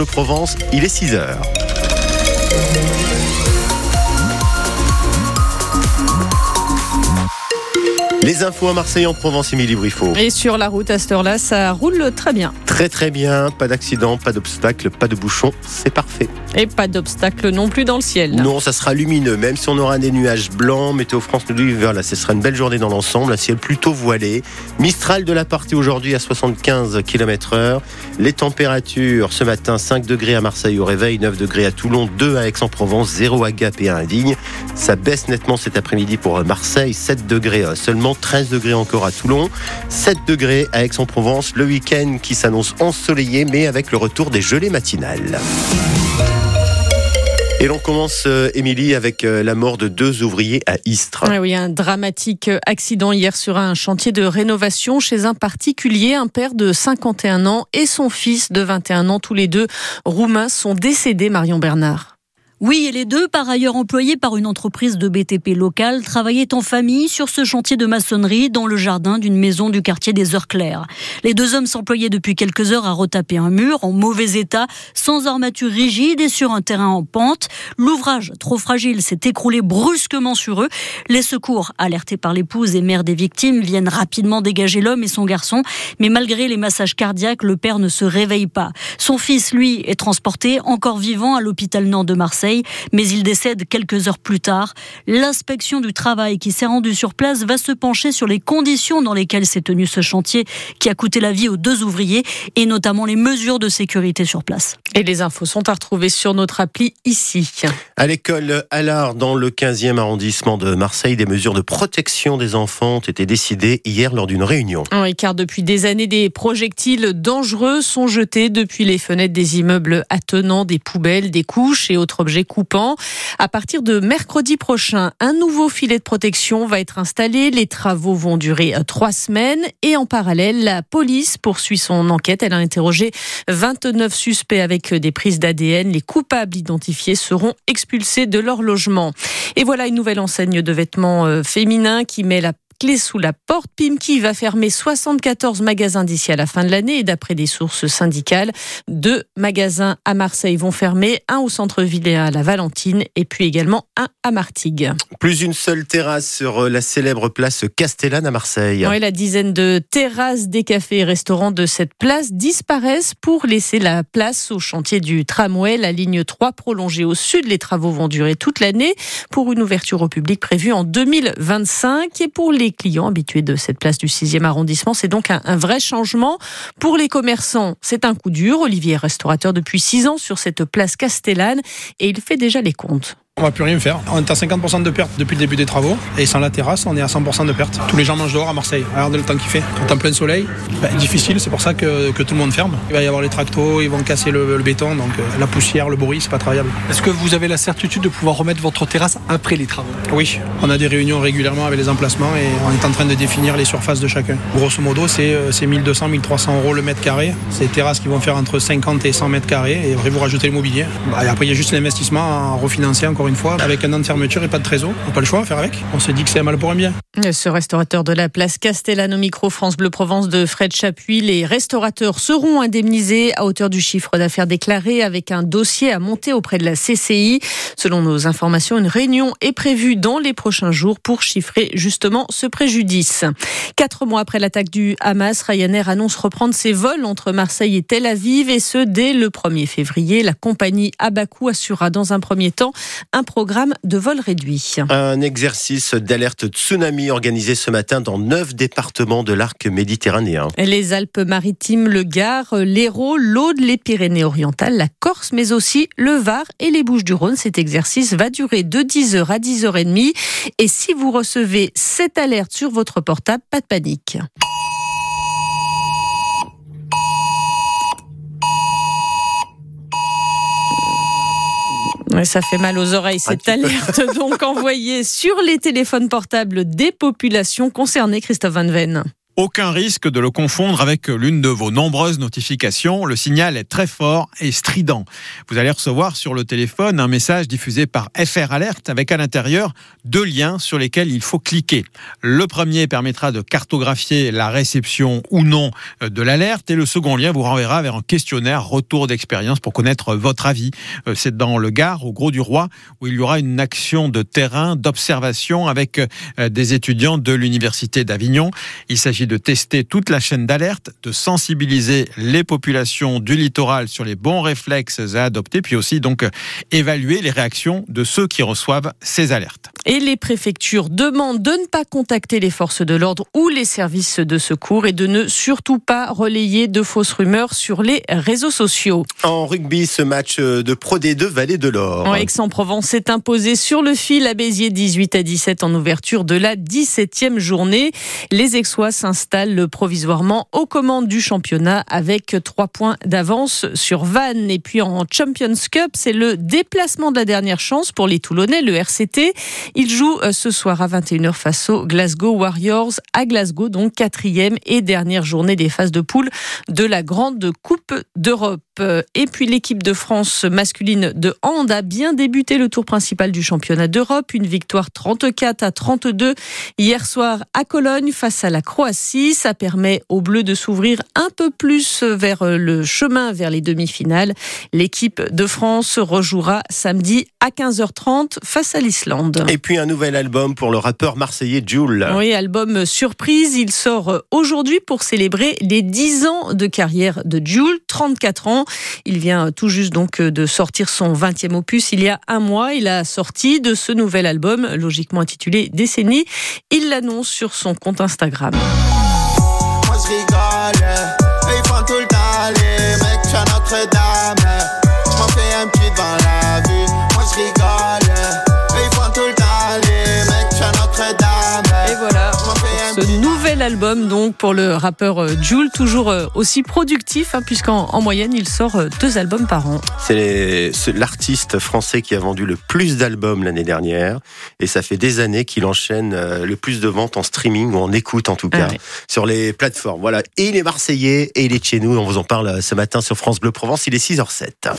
de Provence, il est 6 heures. Les infos à Marseille en Provence, Émilie Briffaut. Et sur la route à cette heure-là, ça roule très bien. Très très bien, pas d'accident, pas d'obstacle, pas de bouchon, c'est parfait. Et pas d'obstacle non plus dans le ciel. Non, ça sera lumineux, même si on aura des nuages blancs. Météo France nous dit voilà, ce sera une belle journée dans l'ensemble, un ciel plutôt voilé. Mistral de la partie aujourd'hui à 75 km/h. Les températures ce matin 5 degrés à Marseille au réveil, 9 degrés à Toulon, 2 à Aix-en-Provence, 0 à Gap et 1 à Digne. Ça baisse nettement cet après-midi pour Marseille, 7 degrés seulement, 13 degrés encore à Toulon, 7 degrés à Aix-en-Provence. Le week-end qui s'annonce ensoleillé, mais avec le retour des gelées matinales. Et l'on commence, euh, Émilie, avec euh, la mort de deux ouvriers à Istres. Ah oui, un dramatique accident hier sur un chantier de rénovation chez un particulier. Un père de 51 ans et son fils de 21 ans, tous les deux roumains, sont décédés, Marion Bernard. Oui, et les deux, par ailleurs employés par une entreprise de BTP locale, travaillaient en famille sur ce chantier de maçonnerie dans le jardin d'une maison du quartier des Heures Claires. Les deux hommes s'employaient depuis quelques heures à retaper un mur en mauvais état, sans armature rigide et sur un terrain en pente. L'ouvrage, trop fragile, s'est écroulé brusquement sur eux. Les secours, alertés par l'épouse et mère des victimes, viennent rapidement dégager l'homme et son garçon. Mais malgré les massages cardiaques, le père ne se réveille pas. Son fils, lui, est transporté encore vivant à l'hôpital Nord de Marseille mais il décède quelques heures plus tard. L'inspection du travail qui s'est rendue sur place va se pencher sur les conditions dans lesquelles s'est tenu ce chantier qui a coûté la vie aux deux ouvriers et notamment les mesures de sécurité sur place. Et les infos sont à retrouver sur notre appli ici. À l'école Allard, dans le 15e arrondissement de Marseille, des mesures de protection des enfants ont été décidées hier lors d'une réunion. Oui, car depuis des années, des projectiles dangereux sont jetés depuis les fenêtres des immeubles attenant des poubelles, des couches et autres objets coupant. À partir de mercredi prochain, un nouveau filet de protection va être installé. Les travaux vont durer euh, trois semaines et en parallèle, la police poursuit son enquête. Elle a interrogé 29 suspects avec des prises d'ADN. Les coupables identifiés seront expulsés de leur logement. Et voilà une nouvelle enseigne de vêtements euh, féminins qui met la clé sous la porte. Pimki va fermer 74 magasins d'ici à la fin de l'année et d'après des sources syndicales, deux magasins à Marseille vont fermer, un au centre-ville et à la Valentine et puis également un à Martigues. Plus une seule terrasse sur la célèbre place Castellane à Marseille. Oui, la dizaine de terrasses des cafés et restaurants de cette place disparaissent pour laisser la place au chantier du tramway. La ligne 3 prolongée au sud, les travaux vont durer toute l'année pour une ouverture au public prévue en 2025 et pour les clients habitués de cette place du 6e arrondissement. C'est donc un, un, vrai changement. Pour les commerçants, c'est un coup dur. Olivier est restaurateur depuis 6 ans sur cette place Castellane et il fait déjà les comptes. On va plus rien faire. On est à 50% de perte depuis le début des travaux. Et sans la terrasse, on est à 100% de perte. Tous les gens mangent dehors à Marseille. Regardez le temps qu'il fait. Quand en plein soleil, ben, difficile. C'est pour ça que, que, tout le monde ferme. Il va y avoir les tractos, ils vont casser le, le béton. Donc euh, la poussière, le bruit, c'est pas travaillable. Est-ce que vous avez la certitude de pouvoir remettre votre terrasse après les travaux? Oui. On a des réunions régulièrement avec les emplacements et on est en train de définir les surfaces de chacun. Grosso modo, c'est 1200, 1300 euros le mètre carré. C'est des terrasses qui vont faire entre 50 et 100 mètres carrés. Et après, vous rajoutez le mobilier. Et après, il y a juste l'investissement à refinancer encore une fois avec un fermeture et pas de trésor. On n'a pas le choix à faire avec. On s'est dit que c'est mal pour un bien. Ce restaurateur de la place Castellano Micro France Bleu Provence de Fred Chapuis, les restaurateurs seront indemnisés à hauteur du chiffre d'affaires déclaré avec un dossier à monter auprès de la CCI. Selon nos informations, une réunion est prévue dans les prochains jours pour chiffrer justement ce préjudice. Quatre mois après l'attaque du Hamas, Ryanair annonce reprendre ses vols entre Marseille et Tel Aviv et ce dès le 1er février. La compagnie Abakou assurera dans un premier temps un programme de vol réduit. Un exercice d'alerte tsunami organisé ce matin dans neuf départements de l'arc méditerranéen. Les Alpes-Maritimes, le Gard, l'Hérault, l'Aude, les Pyrénées-Orientales, la Corse, mais aussi le Var et les Bouches-du-Rhône. Cet exercice va durer de 10h à 10h30. Et si vous recevez cette alerte sur votre portable, pas de panique. Ça fait mal aux oreilles, cette alerte donc envoyée sur les téléphones portables des populations concernées, Christophe Van Ven. Aucun risque de le confondre avec l'une de vos nombreuses notifications. Le signal est très fort et strident. Vous allez recevoir sur le téléphone un message diffusé par FR Alert avec à l'intérieur deux liens sur lesquels il faut cliquer. Le premier permettra de cartographier la réception ou non de l'alerte et le second lien vous renverra vers un questionnaire retour d'expérience pour connaître votre avis. Euh, c'est dans le Gard, au Gros du Roi, où il y aura une action de terrain, d'observation avec euh, des étudiants de l'Université d'Avignon. Il s'agit de tester toute la chaîne d'alerte, de sensibiliser les populations du littoral sur les bons réflexes à adopter, puis aussi donc évaluer les réactions de ceux qui reçoivent ces alertes. Et les préfectures demandent de ne pas contacter les forces de l'ordre ou les services de secours et de ne surtout pas relayer de fausses rumeurs sur les réseaux sociaux. En rugby, ce match de Pro D2 Vallée de l'Or. Aix-en-Provence s'est imposé sur le fil à Béziers 18 à 17 en ouverture de la 17e journée. Les Aixois s'installent provisoirement aux commandes du championnat avec trois points d'avance sur Vannes. Et puis en Champions Cup, c'est le déplacement de la dernière chance pour les Toulonnais, le RCT. Il joue euh, ce soir à 21h face aux Glasgow Warriors à Glasgow, donc quatrième et dernière journée des phases de poule de la Grande Coupe d'Europe. Et puis l'équipe de France masculine de hand a bien débuté le tour principal du championnat d'Europe. Une victoire 34 à 32 hier soir à Cologne face à la Croatie. Ça permet aux Bleus de s'ouvrir un peu plus vers le chemin vers les demi-finales. L'équipe de France rejouera samedi à 15h30 face à l'Islande. Et puis un nouvel album pour le rappeur marseillais Jules. Oui, album surprise. Il sort aujourd'hui pour célébrer les 10 ans de carrière de Jules, 34 ans. Il vient tout juste donc de sortir son 20e opus il y a un mois. Il a sorti de ce nouvel album, logiquement intitulé Décennie. Il l'annonce sur son compte Instagram. Album donc pour le rappeur euh, Jules, toujours euh, aussi productif hein, puisqu'en en moyenne il sort euh, deux albums par an. C'est l'artiste français qui a vendu le plus d'albums l'année dernière et ça fait des années qu'il enchaîne le plus de ventes en streaming ou en écoute en tout cas ah sur les plateformes. Voilà, et il est marseillais et il est chez nous, on vous en parle ce matin sur France Bleu Provence, il est 6h07.